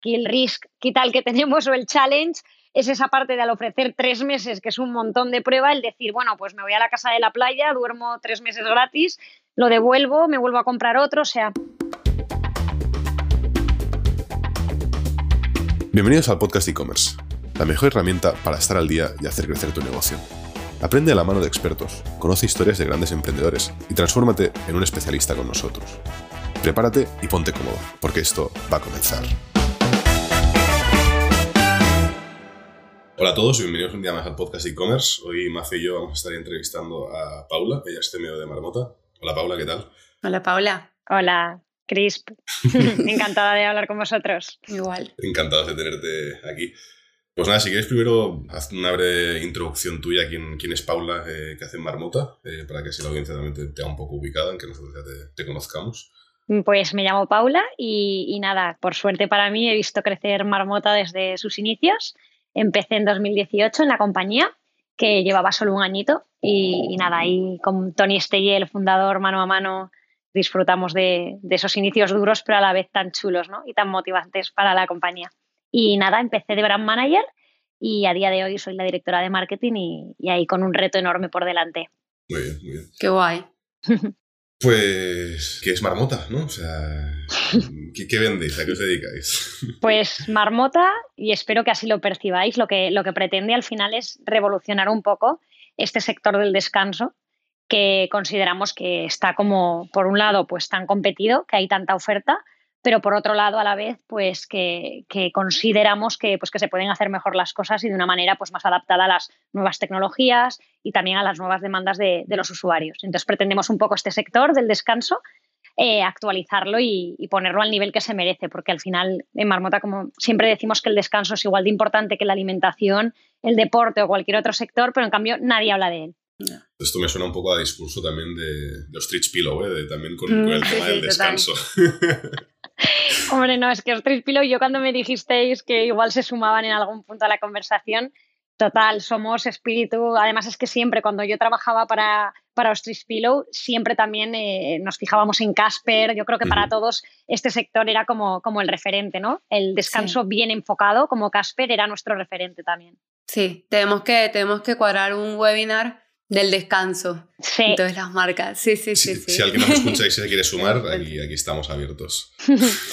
kill risk qué tal que tenemos o el challenge es esa parte de al ofrecer tres meses, que es un montón de prueba, el decir, bueno, pues me voy a la casa de la playa, duermo tres meses gratis, lo devuelvo, me vuelvo a comprar otro, o sea... Bienvenidos al podcast e-commerce, la mejor herramienta para estar al día y hacer crecer tu negocio. Aprende a la mano de expertos, conoce historias de grandes emprendedores y transfórmate en un especialista con nosotros. Prepárate y ponte cómodo, porque esto va a comenzar. Hola a todos y bienvenidos un día más al podcast e-commerce. Hoy Mafe y yo vamos a estar entrevistando a Paula, ella es medio de Marmota. Hola Paula, ¿qué tal? Hola Paula. Hola, Crisp. Encantada de hablar con vosotros. Igual. Encantados de tenerte aquí. Pues nada, si quieres primero haz una breve introducción tuya, quién, quién es Paula, eh, qué hace Marmota, eh, para que así la audiencia también te tenga un poco ubicada, en que nosotros ya te, te conozcamos. Pues me llamo Paula y, y, nada, por suerte para mí he visto crecer Marmota desde sus inicios Empecé en 2018 en la compañía, que llevaba solo un añito, y, nada, ahí con Tony Estelle, el fundador, mano a mano, disfrutamos de, esos inicios duros, pero a la vez tan chulos ¿no? y tan motivantes para la compañía. Y nada, empecé de brand manager y a día de hoy soy la directora de marketing y, y ahí con un reto enorme por delante. Muy bien, muy bien. Qué guay. Pues, ¿qué es Marmota? ¿no? O sea, ¿qué, qué vendéis? ¿A qué os dedicáis? Pues Marmota, y espero que así lo percibáis, lo que, lo que pretende al final es revolucionar un poco este sector del descanso que consideramos que está como, por un lado, pues tan competido, que hay tanta oferta, pero por otro lado, a la vez, pues que, que, consideramos que, pues, que se pueden hacer mejor las cosas y de una manera pues, más adaptada a las nuevas tecnologías y también a las nuevas demandas de, de los usuarios. Entonces pretendemos un poco este sector del descanso, eh, actualizarlo y, y, ponerlo al nivel que se merece, porque al final en Marmota, como siempre decimos que el descanso es igual de importante que la alimentación, el deporte o cualquier otro sector, pero en cambio nadie habla de él. Esto me suena un poco a discurso también de, de Ostrich Pillow, ¿eh? de, también con, con el mm, tema sí, del descanso. Hombre, no, es que Ostrich Pillow, yo cuando me dijisteis que igual se sumaban en algún punto a la conversación, total, somos espíritu. Además, es que siempre cuando yo trabajaba para, para Ostrich Pillow, siempre también eh, nos fijábamos en Casper. Yo creo que para todos este sector era como, como el referente, ¿no? El descanso sí. bien enfocado, como Casper, era nuestro referente también. Sí, tenemos que, tenemos que cuadrar un webinar del descanso. Sí. Entonces las marcas. Sí, sí, sí. Si, sí. si alguien nos escucha y se quiere sumar, aquí, aquí estamos abiertos.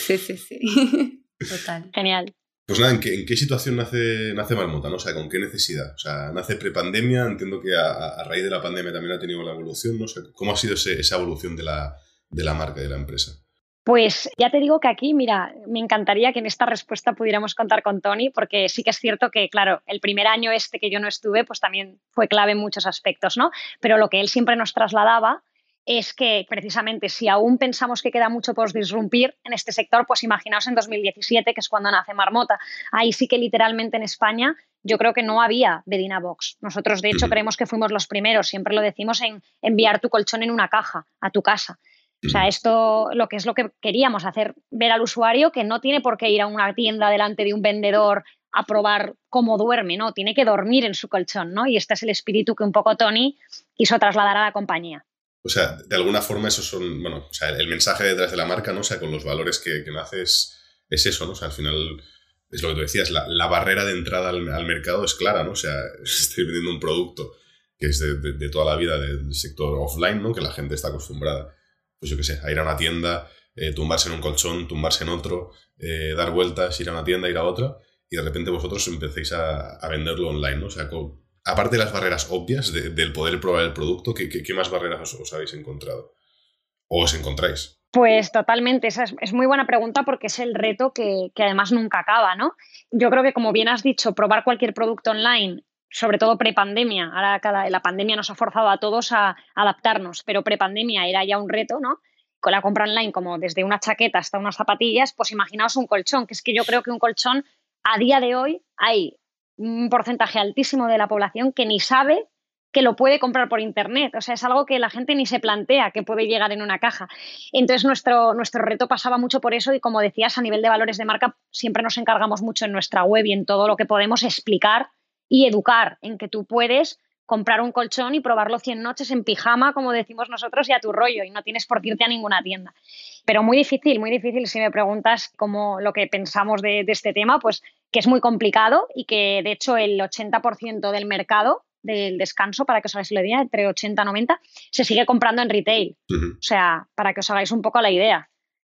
sí, sí, sí. Total. Genial. Pues nada, ¿en qué, en qué situación nace, nace Marmota? ¿no? O sea, ¿con qué necesidad? O sea, nace prepandemia, entiendo que a, a, raíz de la pandemia también ha tenido la evolución, ¿no? O sea, ¿cómo ha sido ese, esa evolución de la, de la marca, de la empresa? Pues ya te digo que aquí, mira, me encantaría que en esta respuesta pudiéramos contar con Tony, porque sí que es cierto que, claro, el primer año este que yo no estuve, pues también fue clave en muchos aspectos, ¿no? Pero lo que él siempre nos trasladaba es que precisamente si aún pensamos que queda mucho por disrumpir en este sector, pues imaginaos en 2017, que es cuando nace Marmota. Ahí sí que literalmente en España yo creo que no había Bedina Box. Nosotros, de hecho, creemos que fuimos los primeros, siempre lo decimos, en enviar tu colchón en una caja a tu casa. O sea, esto lo que es lo que queríamos hacer, ver al usuario que no tiene por qué ir a una tienda delante de un vendedor a probar cómo duerme, ¿no? Tiene que dormir en su colchón, ¿no? Y este es el espíritu que un poco Tony quiso trasladar a la compañía. O sea, de alguna forma esos son, bueno, o sea, el mensaje detrás de la marca, ¿no? O sea, con los valores que, que nace es, es, eso, ¿no? O sea, al final es lo que tú decías, la, la barrera de entrada al, al, mercado es clara, ¿no? O sea, estoy vendiendo un producto que es de, de, de toda la vida del sector offline, ¿no? Que la gente está acostumbrada pues yo qué sé, a ir a una tienda, eh, tumbarse en un colchón, tumbarse en otro, eh, dar vueltas, ir a una tienda, ir a otra, y de repente vosotros empecéis a, a venderlo online, ¿no? O sea, aparte de las barreras obvias de, del poder probar el producto, ¿qué, qué, qué más barreras os, os, habéis encontrado? ¿O os encontráis? Pues totalmente, esa es, es, muy buena pregunta porque es el reto que, que además nunca acaba, ¿no? Yo creo que, como bien has dicho, probar cualquier producto online sobre todo prepandemia, ahora cada, la pandemia nos ha forzado a todos a adaptarnos, pero prepandemia era ya un reto, ¿no? Con la compra online, como desde una chaqueta hasta unas zapatillas, pues imaginaos un colchón, que es que yo creo que un colchón a día de hoy hay un porcentaje altísimo de la población que ni sabe que lo puede comprar por internet. O sea, es algo que la gente ni se plantea que puede llegar en una caja. Entonces, nuestro, nuestro reto pasaba mucho por eso y, como decías, a nivel de valores de marca, siempre nos encargamos mucho en nuestra web y en todo lo que podemos explicar y educar en que tú puedes comprar un colchón y probarlo 100 noches en pijama, como decimos nosotros, y a tu rollo, y no tienes por qué irte a ninguna tienda. Pero muy difícil, muy difícil si me preguntas cómo lo que pensamos de, de este tema, pues que es muy complicado y que de hecho el 80% del mercado del descanso, para que os hagáis la idea, entre 80 y 90, se sigue comprando en retail. O sea, para que os hagáis un poco la idea,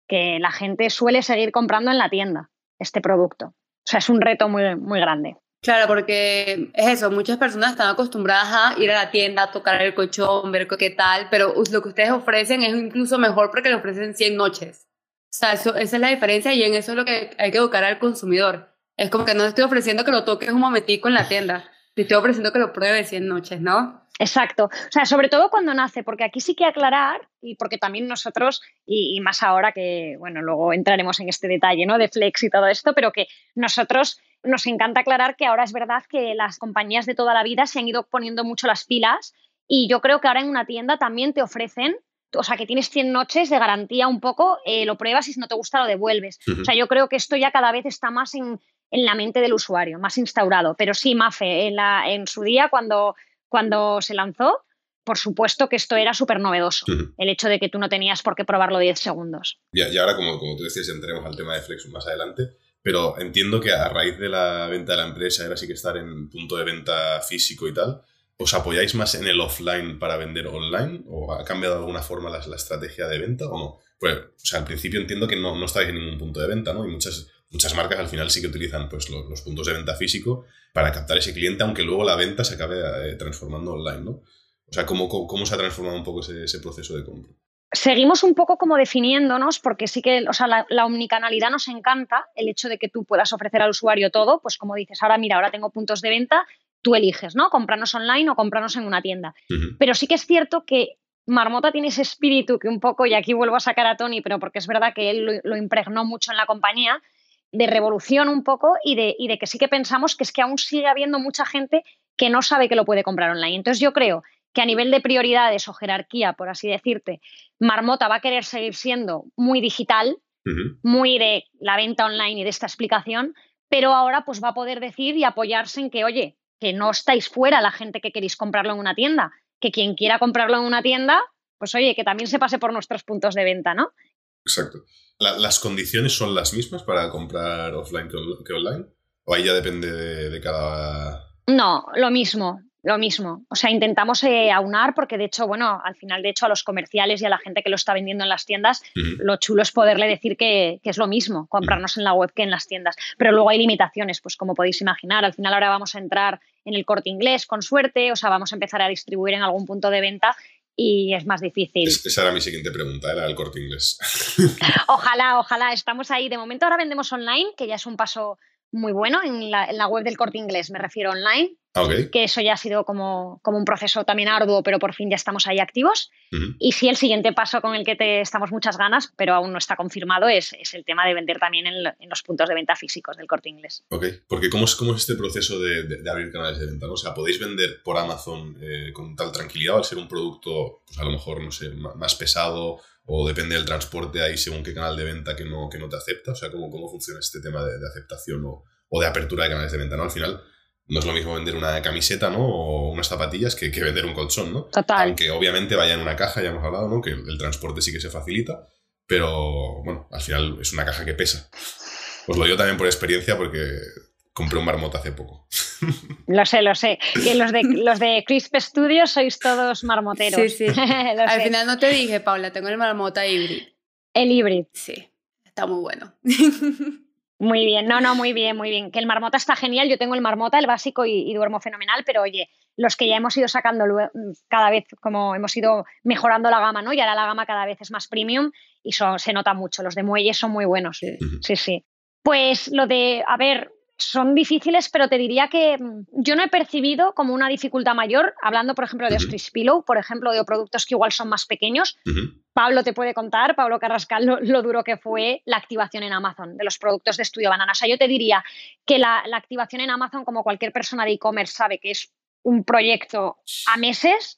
que la gente suele seguir comprando en la tienda este producto. O sea, es un reto muy, muy grande. Claro, porque es eso, muchas personas están acostumbradas a ir a la tienda, a tocar el colchón, ver qué tal, pero lo que ustedes ofrecen es incluso mejor porque le ofrecen 100 noches. O sea, eso, esa es la diferencia y en eso es lo que hay que educar al consumidor. Es como que no estoy ofreciendo que lo toques un momentico en la tienda, te estoy ofreciendo que lo pruebes 100 noches, ¿no? Exacto. O sea, sobre todo cuando nace, porque aquí sí que aclarar, y porque también nosotros, y, más ahora que, bueno, luego entraremos en este detalle, ¿no? De Flex y todo esto, pero que nosotros nos encanta aclarar que ahora es verdad que las compañías de toda la vida se han ido poniendo mucho las pilas y yo creo que ahora en una tienda también te ofrecen o sea, que tienes 100 noches de garantía un poco, eh, lo pruebas y si no te gusta lo devuelves. O sea, yo creo que esto ya cada vez está más en, en la mente del usuario, más instaurado. Pero sí, Mafe, en, la, en su día, cuando, cuando se lanzó, por supuesto que esto era súper novedoso, el hecho de que tú no tenías por qué probarlo 10 segundos. Y, y ahora, como, como tú decías, entraremos al tema de Flex más adelante, pero entiendo que a raíz de la venta de la empresa, ahora sí que estar en punto de venta físico y tal, ¿os apoyáis más en el offline para vender online? ¿O ha cambiado de alguna forma la, estrategia de venta o no? Pues, o sea, al principio entiendo que no, no estáis en ningún punto de venta, ¿no? Y muchas muchas marcas al final sí que utilizan pues, los, puntos de venta físico para captar ese cliente, aunque luego la venta se acabe eh, transformando online, ¿no? O sea, ¿cómo, ¿cómo, se ha transformado un poco ese, proceso de compra? Seguimos un poco como definiéndonos, porque sí que, o sea, la, la, omnicanalidad nos encanta, el hecho de que tú puedas ofrecer al usuario todo, pues como dices, ahora mira, ahora tengo puntos de venta, tú eliges, ¿no? Comprarnos online o comprarnos en una tienda. Pero sí que es cierto que Marmota tiene ese espíritu que un poco, y aquí vuelvo a sacar a Tony, pero porque es verdad que él lo impregnó mucho en la compañía, de revolución un poco y de, y de que sí que pensamos que es que aún sigue habiendo mucha gente que no sabe que lo puede comprar online. Entonces yo creo que a nivel de prioridades o jerarquía, por así decirte, Marmota va a querer seguir siendo muy digital, muy de la venta online y de esta explicación, pero ahora pues va a poder decir y apoyarse en que, oye, que no estáis fuera la gente que queréis comprarlo en una tienda, que quien quiera comprarlo en una tienda, pues oye, que también se pase por nuestros puntos de venta, ¿no? Exacto. ¿Las condiciones son las mismas para comprar offline que, online? ¿O ahí ya depende de, cada...? No, lo mismo, lo mismo. O sea, intentamos eh, aunar porque, de hecho, bueno, al final, de hecho, a los comerciales y a la gente que lo está vendiendo en las tiendas, lo chulo es poderle decir que, es lo mismo, comprarnos en la web que en las tiendas. Pero luego hay limitaciones, pues como podéis imaginar. Al final ahora vamos a entrar en el corte inglés con suerte, o sea, vamos a empezar a distribuir en algún punto de venta y es más difícil. esa era mi siguiente pregunta, era el corte inglés. ojalá, ojalá, estamos ahí. De momento ahora vendemos online, que ya es un paso muy bueno en la, en la web del corte inglés, me refiero online. Ah, que eso ya ha sido como, como, un proceso también arduo, pero por fin ya estamos ahí activos. Y sí, el siguiente paso con el que te estamos muchas ganas, pero aún no está confirmado, es, es el tema de vender también en, en, los puntos de venta físicos del corte inglés. Ok, porque ¿cómo es, cómo es este proceso de, de, abrir canales de venta? ¿no? O sea, ¿podéis vender por Amazon eh, con tal tranquilidad al ser un producto, pues a lo mejor, no sé, más pesado o depende del transporte ahí según qué canal de venta que no, que no te acepta? O sea, ¿cómo, cómo funciona este tema de, de aceptación o, o de apertura de canales de venta? ¿no? Al final no es lo mismo vender una camiseta, ¿no? O unas zapatillas que, que, vender un colchón, ¿no? Total. Aunque obviamente vaya en una caja, ya hemos hablado, ¿no? Que el transporte sí que se facilita, pero bueno, al final es una caja que pesa. Os lo digo también por experiencia porque compré un marmota hace poco. Lo sé, lo sé. Que los de, los de Crisp Studios sois todos marmoteros. Sí, sí. al final no te dije, Paula, tengo el marmota híbrido. El híbrido. Sí, está muy bueno. Muy bien, no, no, muy bien, muy bien. Que el marmota está genial, yo tengo el marmota, el básico y, duermo fenomenal, pero oye, los que ya hemos ido sacando cada vez, como hemos ido mejorando la gama, ¿no? Y ahora la gama cada vez es más premium y se nota mucho, los de muelles son muy buenos, sí, sí. Pues lo de, a ver, son difíciles, pero te diría que mm, yo no he percibido como una dificultad mayor, hablando, por ejemplo, de Ostris Pillow, por ejemplo, de productos que igual son más pequeños. Pablo te puede contar, Pablo Carrascal, lo, duro que fue la activación en Amazon de los productos de Estudio Banana. O sea, yo te diría que la, la activación en Amazon, como cualquier persona de e-commerce sabe que es un proyecto a meses,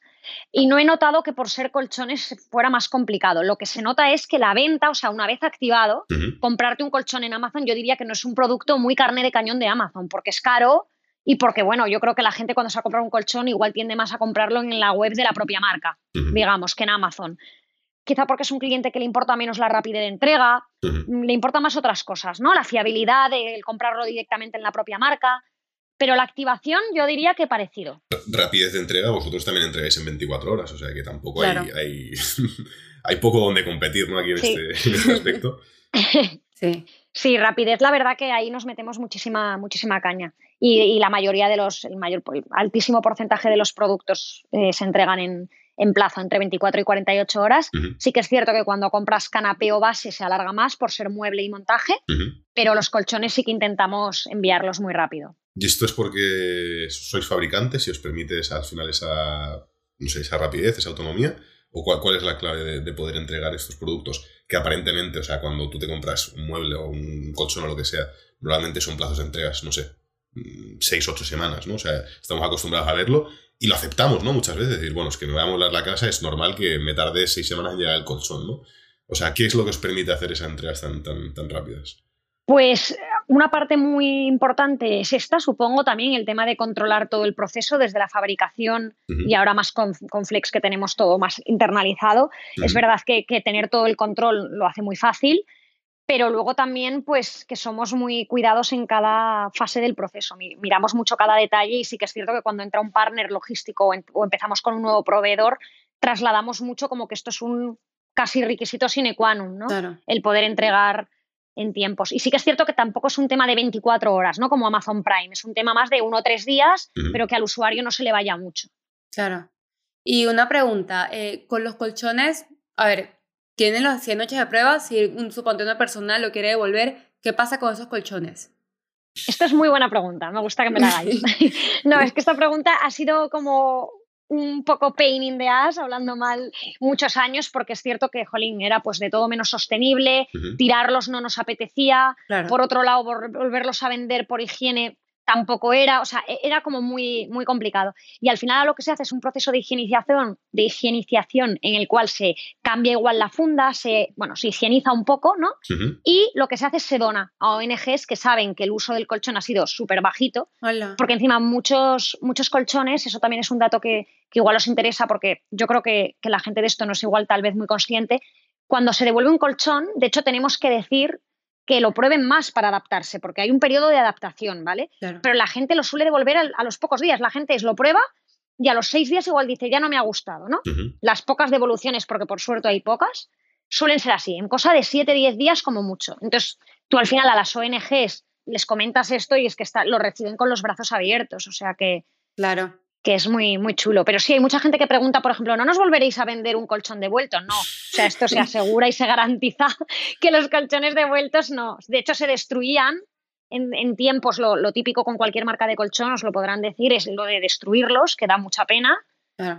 y no he notado que por ser colchones fuera más complicado. Lo que se nota es que la venta, o sea, una vez activado, comprarte un colchón en Amazon, yo diría que no es un producto muy carne de cañón de Amazon, porque es caro y porque, bueno, yo creo que la gente cuando se va a comprar un colchón igual tiende más a comprarlo en la web de la propia marca, digamos, que en Amazon. Quizá porque es un cliente que le importa menos la rapidez de entrega, le importa más otras cosas, ¿no? La fiabilidad de comprarlo directamente en la propia marca. Pero la activación yo diría que parecido. Rapidez de entrega, vosotros también entregáis en 24 horas, o sea que tampoco hay, hay, hay, poco donde competir ¿no? aquí en, este, este, aspecto. sí. Sí, rapidez, la verdad que ahí nos metemos muchísima, muchísima caña. Y, la mayoría de los, el mayor, altísimo porcentaje de los productos eh, se entregan en, en, plazo entre 24 y 48 horas. Sí que es cierto que cuando compras canapé o base se alarga más por ser mueble y montaje, pero los colchones sí que intentamos enviarlos muy rápido. ¿Y esto es porque sois fabricantes y os permite al final esa, no sé, esa rapidez, esa autonomía? ¿O cuál, es la clave de, poder entregar estos productos? Que aparentemente, o sea, cuando tú te compras un mueble o un colchón o lo que sea, normalmente son plazos de entregas, no sé, mm, seis, ocho semanas, ¿no? O sea, estamos acostumbrados a verlo y lo aceptamos, ¿no? Muchas veces, decir, bueno, es que me va a molar la casa, es normal que me tarde seis semanas en llegar el colchón, ¿no? O sea, ¿qué es lo que os permite hacer esas entregas tan, tan, tan rápidas? Pues una parte muy importante es esta, supongo, también el tema de controlar todo el proceso desde la fabricación y ahora más con, Flex que tenemos todo más internalizado. Es verdad que, tener todo el control lo hace muy fácil, pero luego también pues que somos muy cuidados en cada fase del proceso. Miramos mucho cada detalle y sí que es cierto que cuando entra un partner logístico o, empezamos con un nuevo proveedor, trasladamos mucho como que esto es un casi requisito sine qua non, ¿no? El poder entregar en tiempos. Y sí que es cierto que tampoco es un tema de 24 horas, ¿no? Como Amazon Prime, es un tema más de uno o tres días, pero que al usuario no se le vaya mucho. Claro. Y una pregunta, eh, con los colchones, a ver, tienen los 100 noches de prueba, si un, suponte una persona lo quiere devolver, ¿qué pasa con esos colchones? Esta es muy buena pregunta, me gusta que me la hagáis. no, es que esta pregunta ha sido como un poco pain in the ass, hablando mal, muchos años, porque es cierto que, jolín, era pues de todo menos sostenible, tirarlos no nos apetecía, por otro lado, volverlos a vender por higiene tampoco era, o sea, e-, era como muy, muy complicado. Y al final lo que se hace es un proceso de higienización, de higienización en el cual se cambia igual la funda, se, bueno, se higieniza un poco, ¿no? Y lo que se hace es se dona a ONGs que saben que el uso del colchón ha sido súper bajito, porque encima muchos, muchos colchones, eso también es un dato que, igual os interesa, porque yo creo que, que la gente de esto no es igual tal vez muy consciente, cuando se devuelve un colchón, de hecho tenemos que decir que lo prueben más para adaptarse, porque hay un periodo de adaptación, ¿vale? Pero la gente lo suele devolver a, los pocos días. La gente es lo prueba y a los seis días igual dice, ya no me ha gustado, ¿no? Las pocas devoluciones, porque por suerte hay pocas, suelen ser así, en cosa de siete, diez días como mucho. Entonces, tú al final a las ONGs les comentas esto y es que está, lo reciben con los brazos abiertos, o sea que... Claro que es muy, muy chulo. Pero sí, hay mucha gente que pregunta, por ejemplo, ¿no nos volveréis a vender un colchón devuelto? No. O sea, esto se asegura y se garantiza que los colchones devueltos no. De hecho, se destruían en, tiempos, lo, típico con cualquier marca de colchón, os lo podrán decir, es lo de destruirlos, que da mucha pena.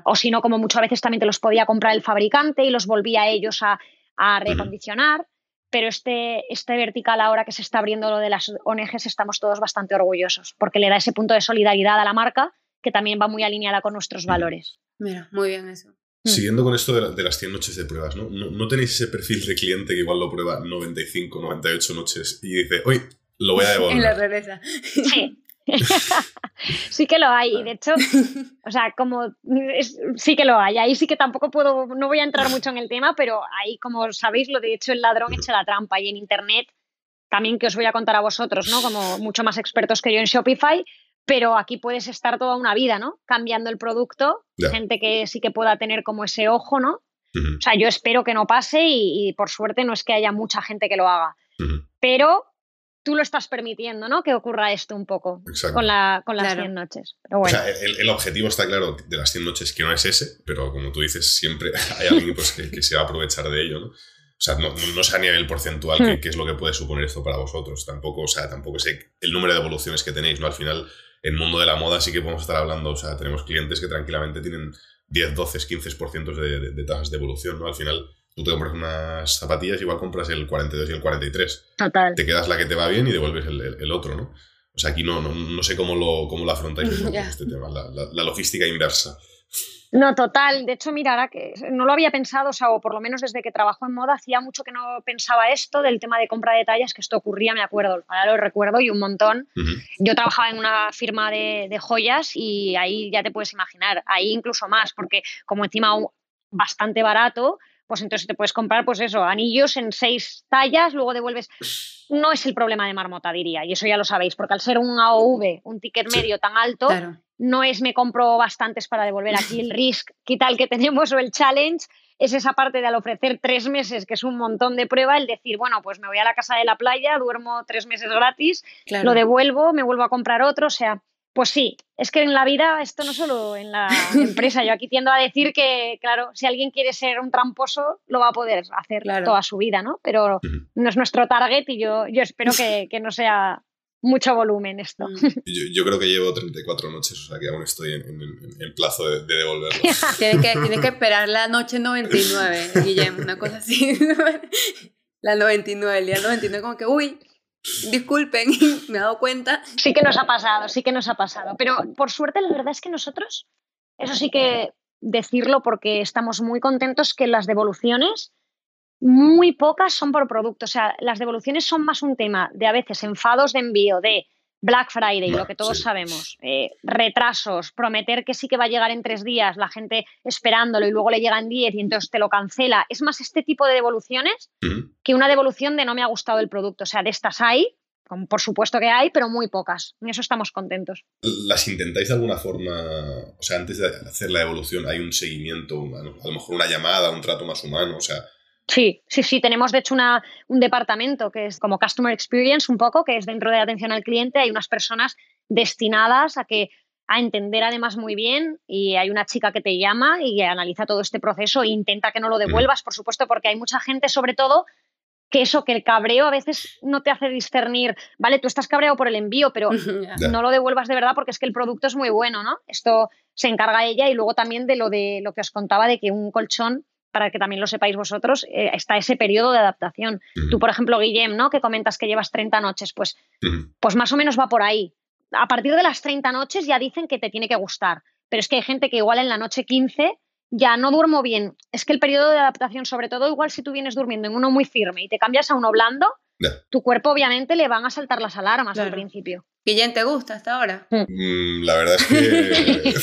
O si no, como muchas veces también te los podía comprar el fabricante y los volvía ellos a, a recondicionar. Pero este, este vertical ahora que se está abriendo lo de las ONGs, estamos todos bastante orgullosos, porque le da ese punto de solidaridad a la marca que también va muy alineada con nuestros valores. Mira, muy bien eso. Mm. Siguiendo con esto de, las 100 noches de pruebas, ¿no? ¿no? tenéis ese perfil de cliente que igual lo prueba 95, 98 noches y dice, hoy lo voy a devolver? en la regresa. Sí. sí que lo hay. De hecho, o sea, como sí que lo hay. Ahí sí que tampoco puedo, no voy a entrar mucho en el tema, pero ahí, como sabéis, lo de hecho el ladrón echa la trampa. Y en Internet, también que os voy a contar a vosotros, ¿no? Como mucho más expertos que yo en Shopify, pero aquí puedes estar toda una vida, ¿no? Cambiando el producto, gente que sí que pueda tener como ese ojo, ¿no? O sea, yo espero que no pase y, por suerte no es que haya mucha gente que lo haga, pero tú lo estás permitiendo, ¿no? Que ocurra esto un poco con, la, con las 100 noches. o sea, el, objetivo está claro de las 100 noches que no es ese, pero como tú dices, siempre hay alguien pues, que, se va a aprovechar de ello, ¿no? O sea, no, no sé a nivel porcentual hmm. qué, es lo que puede suponer esto para vosotros. Tampoco, o sea, tampoco sé el número de evoluciones que tenéis, ¿no? Al final, en mundo de la moda sí que podemos estar hablando, o sea, tenemos clientes que tranquilamente tienen 10, 12, 15% de, de, tasas de evolución, ¿no? Al final, tú te compras unas zapatillas, igual compras el 42 y el 43. Total. Te quedas la que te va bien y devuelves el, el, otro, ¿no? O sea, aquí no, no, no, sé cómo lo, cómo lo afrontáis este tema, la, la, logística inversa. No, total. De hecho, mira, ahora que no lo había pensado, o sea, o por lo menos desde que trabajo en moda, hacía mucho que no pensaba esto del tema de compra de tallas, que esto ocurría, me acuerdo, ahora lo recuerdo y un montón. Yo trabajaba en una firma de, de, joyas y ahí ya te puedes imaginar, ahí incluso más, porque como encima bastante barato, pues entonces te puedes comprar, pues eso, anillos en seis tallas, luego devuelves. No es el problema de Marmota, diría, y eso ya lo sabéis, porque al ser un AOV, un ticket medio tan alto, no es me compro bastantes para devolver aquí el risk ¿qué tal que tenemos o el challenge es esa parte de al ofrecer tres meses, que es un montón de prueba, el decir, bueno, pues me voy a la casa de la playa, duermo tres meses gratis, lo devuelvo, me vuelvo a comprar otro, o sea, pues sí, es que en la vida, esto no solo en la empresa, yo aquí tiendo a decir que, claro, si alguien quiere ser un tramposo, lo va a poder hacer toda su vida, ¿no? Pero no es nuestro target y yo, yo espero que, que no sea mucho volumen esto. Mm. Yo, creo que llevo 34 noches, o sea que aún estoy en, plazo de, devolverlo. tienes, que, que esperar la noche 99, Guillermo, una cosa así. la 99, el día 99 como que, uy, disculpen, me he dado cuenta. Sí que nos ha pasado, sí que nos ha pasado. Pero por suerte la verdad es que nosotros, eso sí que decirlo porque estamos muy contentos que las devoluciones muy pocas son por producto. O sea, las devoluciones son más un tema de a veces enfados de envío, de Black Friday, lo que todos sabemos, eh, retrasos, prometer que sí que va a llegar en tres días, la gente esperándolo y luego le llega en diez y entonces te lo cancela. Es más este tipo de devoluciones que una devolución de no me ha gustado el producto. O sea, de estas hay, por supuesto que hay, pero muy pocas. En eso estamos contentos. ¿Las intentáis de alguna forma? O sea, antes de hacer la devolución, ¿hay un seguimiento, a lo mejor una llamada, un trato más humano? O sea, Sí, sí, sí. Tenemos de hecho una, un departamento que es como Customer Experience un poco, que es dentro de atención al cliente. Hay unas personas destinadas a que a entender además muy bien y hay una chica que te llama y analiza todo este proceso e intenta que no lo devuelvas, por supuesto, porque hay mucha gente, sobre todo, que eso, que el cabreo a veces no te hace discernir, vale, tú estás cabreado por el envío, pero no lo devuelvas de verdad porque es que el producto es muy bueno, ¿no? Esto se encarga ella y luego también de lo de lo que os contaba de que un colchón para que también lo sepáis vosotros, eh, está ese periodo de adaptación. Tú, por ejemplo, Guillem, ¿no? Que comentas que llevas 30 noches, pues, pues más o menos va por ahí. A partir de las 30 noches ya dicen que te tiene que gustar, pero es que hay gente que igual en la noche 15 ya no duermo bien. Es que el periodo de adaptación, sobre todo igual si tú vienes durmiendo en uno muy firme y te cambias a uno blando, tu cuerpo obviamente le van a saltar las alarmas al principio. Guillén, ¿te gusta hasta ahora? Mm. La verdad es que...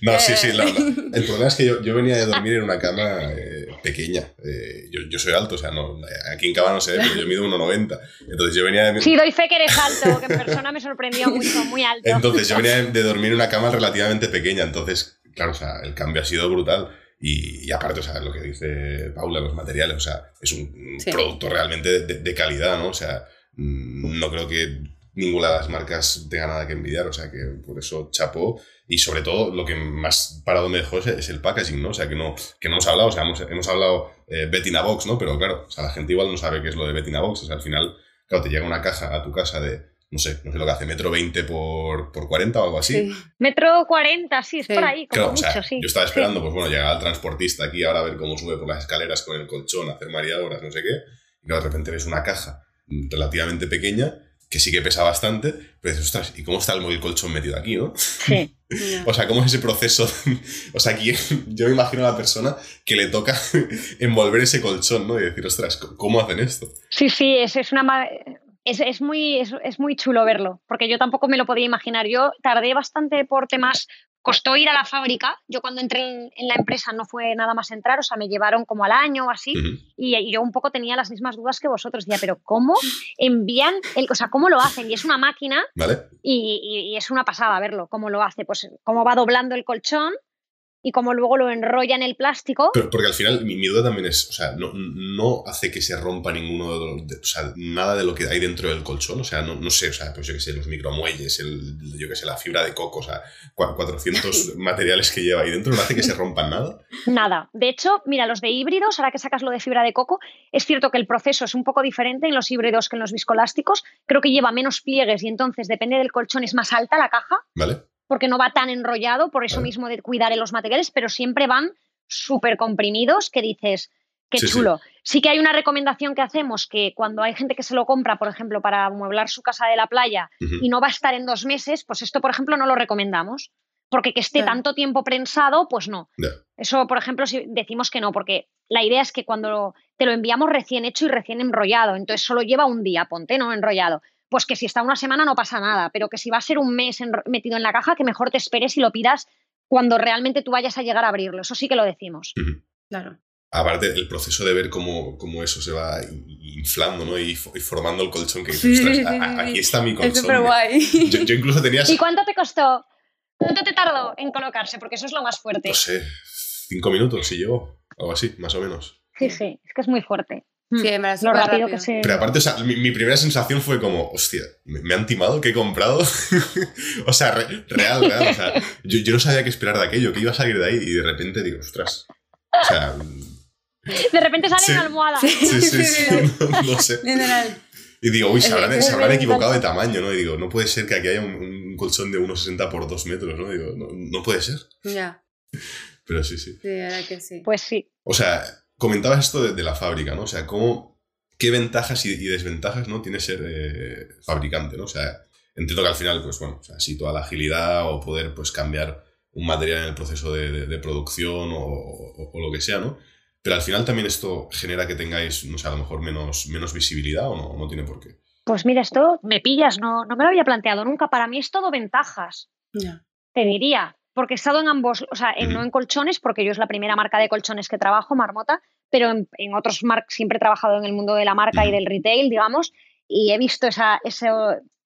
no, sí, sí. el problema es que yo, venía de dormir en una cama eh, pequeña. Eh, yo, soy alto, o sea, no, aquí en cama no sé, pero yo mido 1,90. Entonces yo venía de... Sí, doy fe que eres alto, que en persona me sorprendió mucho, muy alto. Entonces yo venía de, dormir en una cama relativamente pequeña, entonces, claro, o sea, el cambio ha sido brutal. Y, aparte, o sea, lo que dice Paula, los materiales, o sea, es un, producto realmente de, de, calidad, ¿no? O sea, mm, no creo que ninguna de las marcas tenga nada que envidiar, o sea que por eso chapó. Y sobre todo, lo que más parado me dejó es el packaging, ¿no? O sea, que no, que no hemos hablado, o sea, hemos, hemos hablado eh, Betina Box, ¿no? Pero claro, o sea, la gente igual no sabe qué es lo de Betina Box. O sea, al final, claro, te llega una caja a tu casa de, no sé, no sé lo que hace, metro 20 por, por 40 o algo así. Metro 40, sí, es por ahí, como mucho, sí. Yo estaba esperando, pues bueno, llegar al transportista aquí ahora a ver cómo sube por las escaleras con el colchón, hacer horas no sé qué. Y claro, de repente ves una caja relativamente pequeña que sí que pesa bastante, pero dices, ostras, ¿y cómo está el móvil colchón metido aquí, no? Sí. o sea, ¿cómo es ese proceso? o sea, aquí yo me imagino a la persona que le toca envolver ese colchón, ¿no? Y decir, ostras, ¿cómo hacen esto? Sí, sí, es, es una... Es, es, muy, es, es, muy chulo verlo, porque yo tampoco me lo podía imaginar. Yo tardé bastante por temas costó ir a la fábrica. Yo cuando entré en, la empresa no fue nada más entrar, o sea, me llevaron como al año o así, y, yo un poco tenía las mismas dudas que vosotros. Decía, pero ¿cómo envían, el, o sea, cómo lo hacen? Y es una máquina y, y, es una pasada verlo, cómo lo hace, pues cómo va doblando el colchón y como luego lo enrolla en el plástico. Pero, porque al final mi, duda también es, o sea, no, no hace que se rompa ninguno de los, o sea, nada de lo que hay dentro del colchón, o sea, no, no sé, o sea, pues yo que sé, los micromuelles, el, yo que sé, la fibra de coco, o sea, 400 materiales que lleva ahí dentro, no hace que se rompan nada. Nada. De hecho, mira, los de híbridos, ahora que sacas lo de fibra de coco, es cierto que el proceso es un poco diferente en los híbridos que en los viscolásticos, creo que lleva menos pliegues y entonces depende del colchón es más alta la caja. Vale porque no va tan enrollado, por eso mismo de cuidar en los materiales, pero siempre van súper comprimidos que dices, qué chulo. Sí. que hay una recomendación que hacemos que cuando hay gente que se lo compra, por ejemplo, para amueblar su casa de la playa y no va a estar en dos meses, pues esto, por ejemplo, no lo recomendamos. porque que esté tanto tiempo prensado, pues no. Eso, por ejemplo, si decimos que no, porque la idea es que cuando te lo enviamos recién hecho y recién enrollado, entonces solo lleva un día, ponte, ¿no? Enrollado. Pues que si está una semana no pasa nada, pero que si va a ser un mes metido en la caja, que mejor te esperes y lo pidas cuando realmente tú vayas a llegar a abrirlo. Eso sí que lo decimos. Claro. Aparte, el proceso de ver cómo, cómo eso se va inflando ¿no? y, formando el colchón que dices, aquí está mi colchón. Es súper guay. Yo, incluso tenía... ¿Y cuánto te costó? ¿Cuánto te tardó en colocarse? Porque eso es lo más fuerte. No sé, cinco minutos si llevo, algo así, más o menos. Sí, sí, es que es muy fuerte. Sí, me lo rápido, que se... Pero aparte, o sea, mi, primera sensación fue como, hostia, ¿me, han timado? ¿Qué he comprado? o sea, real, real. O sea, yo, yo, no sabía qué esperar de aquello, que iba a salir de ahí y de repente digo, ostras. O sea, de repente sale una almohada. Sí, sí, sí, no, sé. Y digo, uy, se habrán, equivocado de tamaño, ¿no? Y digo, no puede ser que aquí haya un, colchón de 1,60 por 2 metros, ¿no? Digo, no, puede ser. Ya. Pero sí, sí. Sí, ahora que sí. Pues sí. O sea, comentabas esto de, la fábrica, ¿no? O sea, cómo, qué ventajas y, desventajas, ¿no? Tiene ser eh, fabricante, ¿no? O sea, entiendo que al final, pues bueno, o sea, sí, toda la agilidad o poder, pues, cambiar un material en el proceso de, producción o, o, lo que sea, ¿no? Pero al final también esto genera que tengáis, no sé, a lo mejor menos, menos visibilidad o no, no tiene por qué. Pues mira, esto me pillas, no, no me lo había planteado nunca. Para mí es todo ventajas. Te diría, porque he estado en ambos, o sea, en, no en colchones, porque yo es la primera marca de colchones que trabajo, Marmota, pero en, otros marcas siempre he trabajado en el mundo de la marca y del retail, digamos, y he visto esa, ese,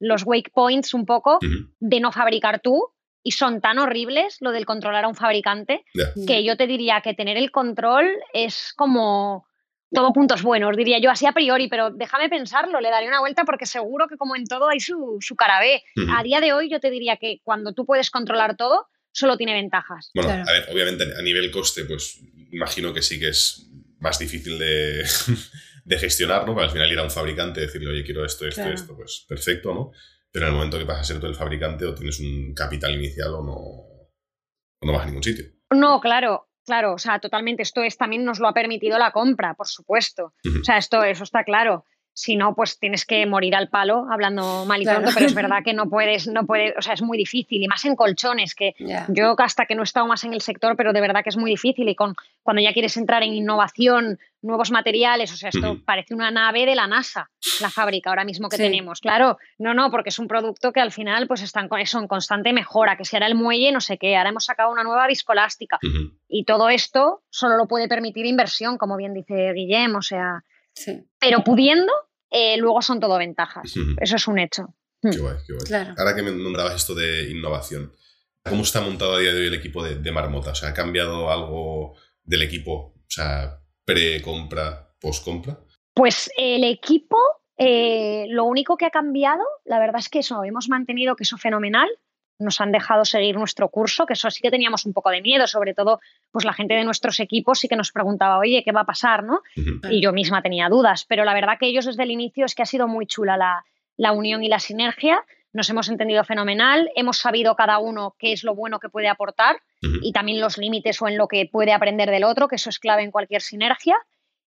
los wake points un poco de no fabricar tú, y son tan horribles lo del controlar a un fabricante que yo te diría que tener el control es como todo puntos buenos, diría yo así a priori, pero déjame pensarlo, le daré una vuelta porque seguro que como en todo hay su, su cara B. A día de hoy yo te diría que cuando tú puedes controlar todo, solo tiene ventajas. Bueno, a ver, obviamente a nivel coste, pues imagino que sí que es más difícil de, de gestionar, ¿no? Para al final ir a un fabricante y decirle, oye, quiero esto, esto, esto, pues perfecto, ¿no? Pero en el momento que vas a ser tú el fabricante o tienes un capital inicial o no, no vas a ningún sitio. No, claro, claro, o sea, totalmente. Esto es también nos lo ha permitido la compra, por supuesto. O sea, esto, eso está claro. Si no, pues tienes que morir al palo, hablando mal y pronto, pero es verdad que no puedes, no puedes, o sea, es muy difícil, y más en colchones, que yo hasta que no he estado más en el sector, pero de verdad que es muy difícil, y con cuando ya quieres entrar en innovación, nuevos materiales, o sea, esto parece una nave de la NASA, la fábrica ahora mismo que tenemos. Claro, no, no, porque es un producto que al final pues están con eso en constante mejora, que si era el muelle, no sé qué, ahora hemos sacado una nueva viscolástica. Y todo esto solo lo puede permitir inversión, como bien dice Guillem, o sea, pero pudiendo, eh, luego son todo ventajas. Eso es un hecho. Qué guay, qué guay. Ahora que me nombrabas esto de innovación, ¿cómo está montado a día de hoy el equipo de, Marmota? O sea, ¿ha cambiado algo del equipo? O sea, pre-compra, post-compra. Pues el equipo, eh, lo único que ha cambiado, la verdad es que eso, hemos mantenido que eso fenomenal nos han dejado seguir nuestro curso, que eso sí que teníamos un poco de miedo, sobre todo pues la gente de nuestros equipos sí que nos preguntaba, oye, ¿qué va a pasar? ¿no? Y yo misma tenía dudas, pero la verdad que ellos desde el inicio es que ha sido muy chula la, la unión y la sinergia, nos hemos entendido fenomenal, hemos sabido cada uno qué es lo bueno que puede aportar y también los límites o en lo que puede aprender del otro, que eso es clave en cualquier sinergia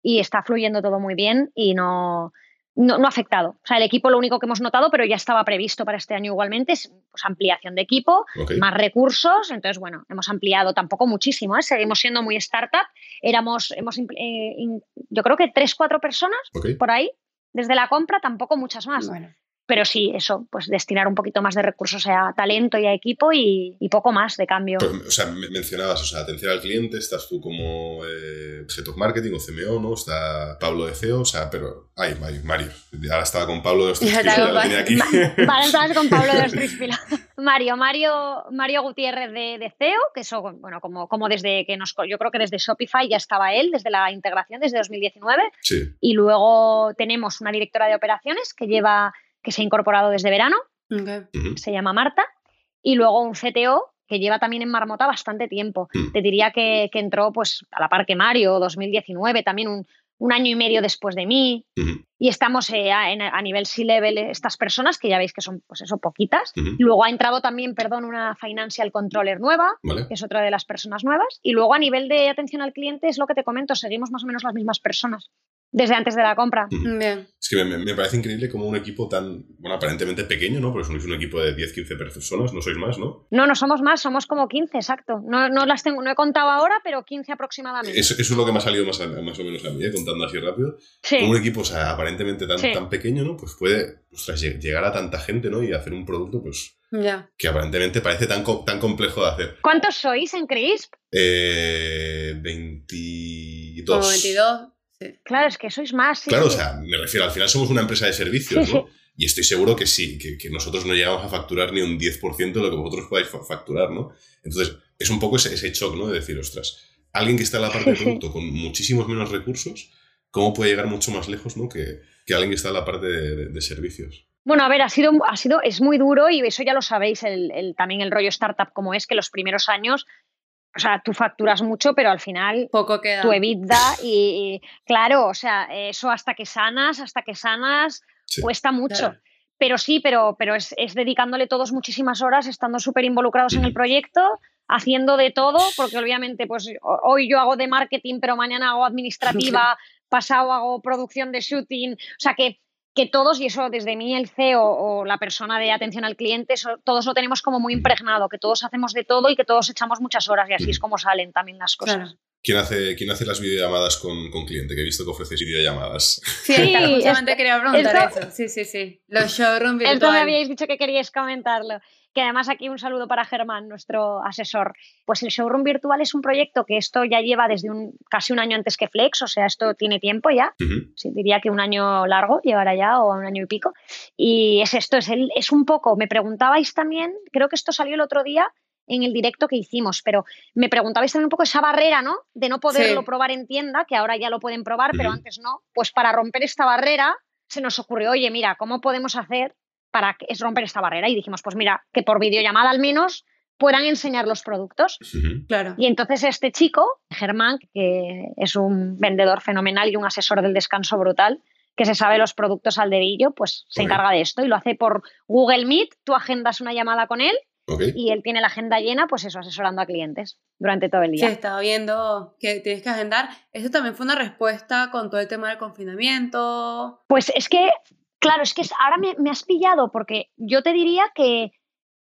y está fluyendo todo muy bien y no, no, ha afectado. O sea, el equipo lo único que hemos notado, pero ya estaba previsto para este año igualmente, es pues, ampliación de equipo, más recursos. Entonces, bueno, hemos ampliado tampoco muchísimo, ¿eh? seguimos siendo muy startup. Éramos, hemos, eh, yo creo que tres, cuatro personas por ahí. Desde la compra, tampoco muchas más. Bueno pero sí, eso, pues destinar un poquito más de recursos a talento y a equipo y, poco más de cambio. O sea, mencionabas, o sea, atención al cliente, estás tú como eh, Head of Marketing o CMO, ¿no? Está Pablo de CEO, o sea, pero, ay, Mario, ahora estaba con Pablo de Ostrispila, ya lo tenía aquí. Vale, estabas con Pablo de Ostrispila. Mario, Mario, Mario Gutiérrez de, de, CEO, que eso, bueno, como, como desde que nos, yo creo que desde Shopify ya estaba él, desde la integración, desde 2019. Sí. Y luego tenemos una directora de operaciones que lleva que se ha incorporado desde verano, se llama Marta, y luego un CTO que lleva también en Marmota bastante tiempo. Mm. Te diría que, entró pues a la par que Mario, 2019, también un, un año y medio después de mí. Y estamos eh, a, nivel C-level estas personas, que ya veis que son pues eso, poquitas. Luego ha entrado también, perdón, una financial controller nueva, que es otra de las personas nuevas. Y luego a nivel de atención al cliente es lo que te comento, seguimos más o menos las mismas personas. Desde antes de la compra. Bien. Es que me, me parece increíble como un equipo tan, bueno, aparentemente pequeño, ¿no? Porque sois un equipo de 10, 15 personas, no sois más, ¿no? No, no somos más, somos como 15, exacto. No, no las tengo, no he contado ahora, pero 15 aproximadamente. Eso, eso es lo que me ha salido más, a- más o menos a mí, ¿eh? contando así rápido. Sí. Como un equipo, o sea, aparentemente tan, Sí. tan pequeño, ¿no? Pues puede ostras, llegar a tanta gente, ¿no? Y hacer un producto, pues, Ya. que aparentemente parece tan, tan complejo de hacer. ¿Cuántos sois en Crisp? Eh, 22. Como 22. Sí. Claro, es que sois más. sí, Claro, o sea, me refiero, al final somos una empresa de servicios, Sí, ¿no? Y estoy seguro que sí, que, que nosotros no llegamos a facturar ni un 10% de lo que vosotros podáis fa- facturar, ¿no? Entonces, es un poco ese, ese shock, ¿no? De decir, ostras, alguien que está en la parte de producto con muchísimos menos recursos, ¿cómo puede llegar mucho más lejos, ¿no? Que, que alguien que está en la parte de, de- de servicios. Bueno, a ver, ha sido, ha sido, es muy duro y eso ya lo sabéis, el, el- también el rollo startup como es, que los primeros años, o sea, tú facturas mucho, pero al final Poco queda. tu EBITDA y, y, claro, o sea, eso hasta que sanas, hasta que sanas, Sí. cuesta mucho. Claro. Pero sí, pero, pero es, es dedicándole todos muchísimas horas, estando súper involucrados en el proyecto, haciendo de todo, porque obviamente pues ho- hoy yo hago de marketing, pero mañana hago administrativa, pasado hago producción de shooting, o sea que, que todos, y eso desde mí el CEO o la persona de atención al cliente, eso, todos lo tenemos como muy impregnado, que todos hacemos de todo y que todos echamos muchas horas y así es como salen también las cosas. Claro. ¿Quién hace, quién hace las videollamadas con, con cliente? Que he visto que ofrecéis videollamadas. Sí, justamente quería preguntar eso. Sí, sí, sí. Los showroom Esto me virtual. habíais dicho que queríais comentarlo. Que además aquí un saludo para Germán, nuestro asesor. Pues el showroom virtual es un proyecto que esto ya lleva desde un, casi un año antes que Flex, o sea, esto tiene tiempo ya. Sí, diría que un año largo llevará ya o un año y pico. Y es esto, es, el, es un poco, me preguntabais también, creo que esto salió el otro día en el directo que hicimos, pero me preguntabais también un poco esa barrera, ¿no? De no poderlo Sí. probar en tienda, que ahora ya lo pueden probar, pero antes no. Pues para romper esta barrera se nos ocurrió, oye, mira, ¿cómo podemos hacer para que- es romper esta barrera? Y dijimos, pues mira, que por videollamada al menos puedan enseñar los productos. Claro. Y entonces este chico, Germán, que es un vendedor fenomenal y un asesor del descanso brutal, que se sabe los productos al dedillo, pues se encarga de esto y lo hace por Google Meet. Tú agendas una llamada con él Y él tiene la agenda llena, pues eso, asesorando a clientes durante todo el Sí, día. estaba viendo que tienes que agendar. Eso también fue una respuesta con todo el tema del confinamiento. Pues es que, claro, es que ahora me, me has pillado porque yo te diría que,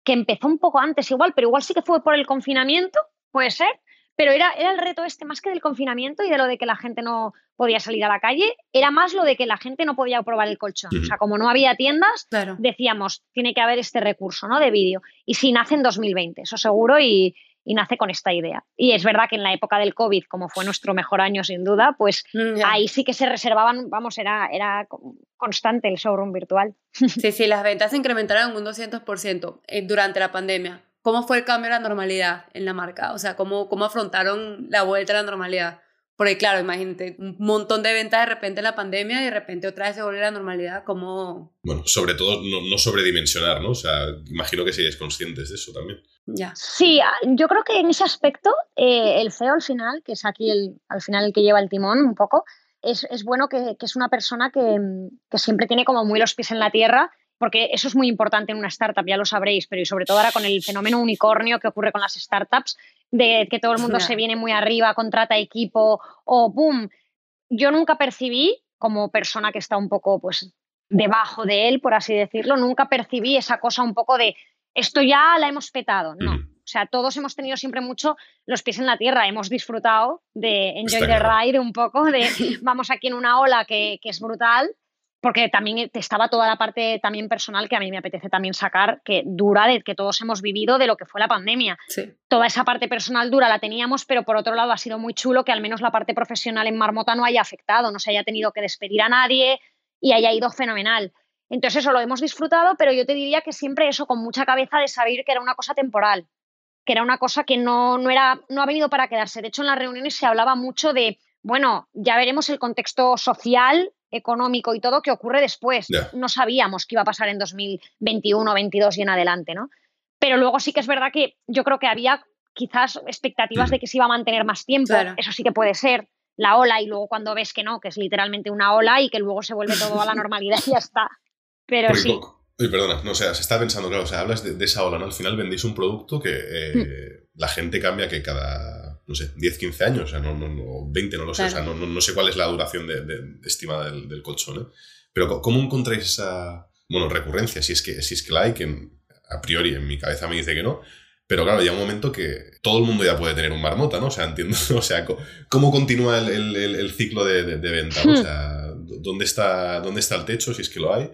que empezó un poco antes igual, pero igual sí que fue por el confinamiento, puede ser, pero era, era el reto este más que del confinamiento y de lo de que la gente no podía salir a la calle, era más lo de que la gente no podía probar el colchón. O sea, como no había tiendas, Claro. decíamos, tiene que haber este recurso ¿no? de vídeo. Y sí, nace en 2020, eso seguro, y, y nace con esta idea. Y es verdad que en la época del COVID, como fue nuestro mejor año sin duda, pues Mm, ahí sí que se reservaban, vamos, era, era co- constante el showroom virtual. Sí, sí, las ventas se incrementaron en un 200% eh, durante la pandemia. ¿Cómo fue el cambio a la normalidad en la marca? O sea, ¿cómo, cómo afrontaron la vuelta a la normalidad? Porque claro, imagínate, un montón de ventas de repente en la pandemia y de repente otra vez se vuelve a la normalidad. ¿Cómo...? Bueno, sobre todo no, no sobredimensionar, ¿no? O sea, imagino que seáis conscientes de eso también. Ya. Sí, a- yo creo que en ese aspecto eh, el CEO al final, que es aquí el, al final el que lleva el timón un poco, es, es bueno que, que es una persona que, que siempre tiene como muy los pies en la tierra, porque eso es muy importante en una startup, ya lo sabréis, pero y sobre todo ahora con el fenómeno unicornio que ocurre con las startups, de que todo el mundo se viene muy arriba, contrata equipo o boom. Yo nunca percibí, como persona que está un poco pues debajo de él, por así decirlo, nunca percibí esa cosa un poco de esto ya la hemos petado, no. O sea, todos hemos tenido siempre mucho los pies en la tierra, hemos disfrutado de enjoy Está the ride un poco, de vamos aquí en una ola que, que es brutal, porque también te estaba toda la parte también personal que a mí me apetece también sacar, que dura, de que todos hemos vivido de lo que fue la pandemia. Sí. Toda esa parte personal dura la teníamos, pero por otro lado ha sido muy chulo que al menos la parte profesional en Marmota no haya afectado, no se haya tenido que despedir a nadie y haya ido fenomenal. Entonces eso lo hemos disfrutado, pero yo te diría que siempre eso con mucha cabeza de saber que era una cosa temporal, que era una cosa que no, no, era, no ha venido para quedarse. De hecho, en las reuniones se hablaba mucho de, bueno, ya veremos el contexto social, económico y todo que ocurre después. No sabíamos qué iba a pasar en 2021, 22 y en adelante, ¿no? Pero luego sí que es verdad que yo creo que había quizás expectativas de que se iba a mantener más tiempo. Claro. Eso sí que puede ser la ola y luego cuando ves que no, que es literalmente una ola y que luego se vuelve todo a la normalidad y ya está. Pero Porque sí. perdona, no, o sea, se está pensando, claro, o sea, hablas de, de esa ola, ¿no? Al final vendéis un producto que eh, Hmm. la gente cambia que cada, no sé, 10, 15 años, o sea, no, no, 20, no lo sé, o sea, no, no, sé cuál es la duración de, estimada del, colchón, ¿eh? Pero ¿cómo encontráis esa, bueno, recurrencia, si es que, si es que la hay, que a priori en mi cabeza me dice que no, pero claro, llega un momento que todo el mundo ya puede tener un marmota, ¿no? O sea, entiendo, o sea, ¿cómo continúa el, el, ciclo de, de, venta? O hmm. sea, ¿dónde está, ¿dónde está el techo, si es que lo hay?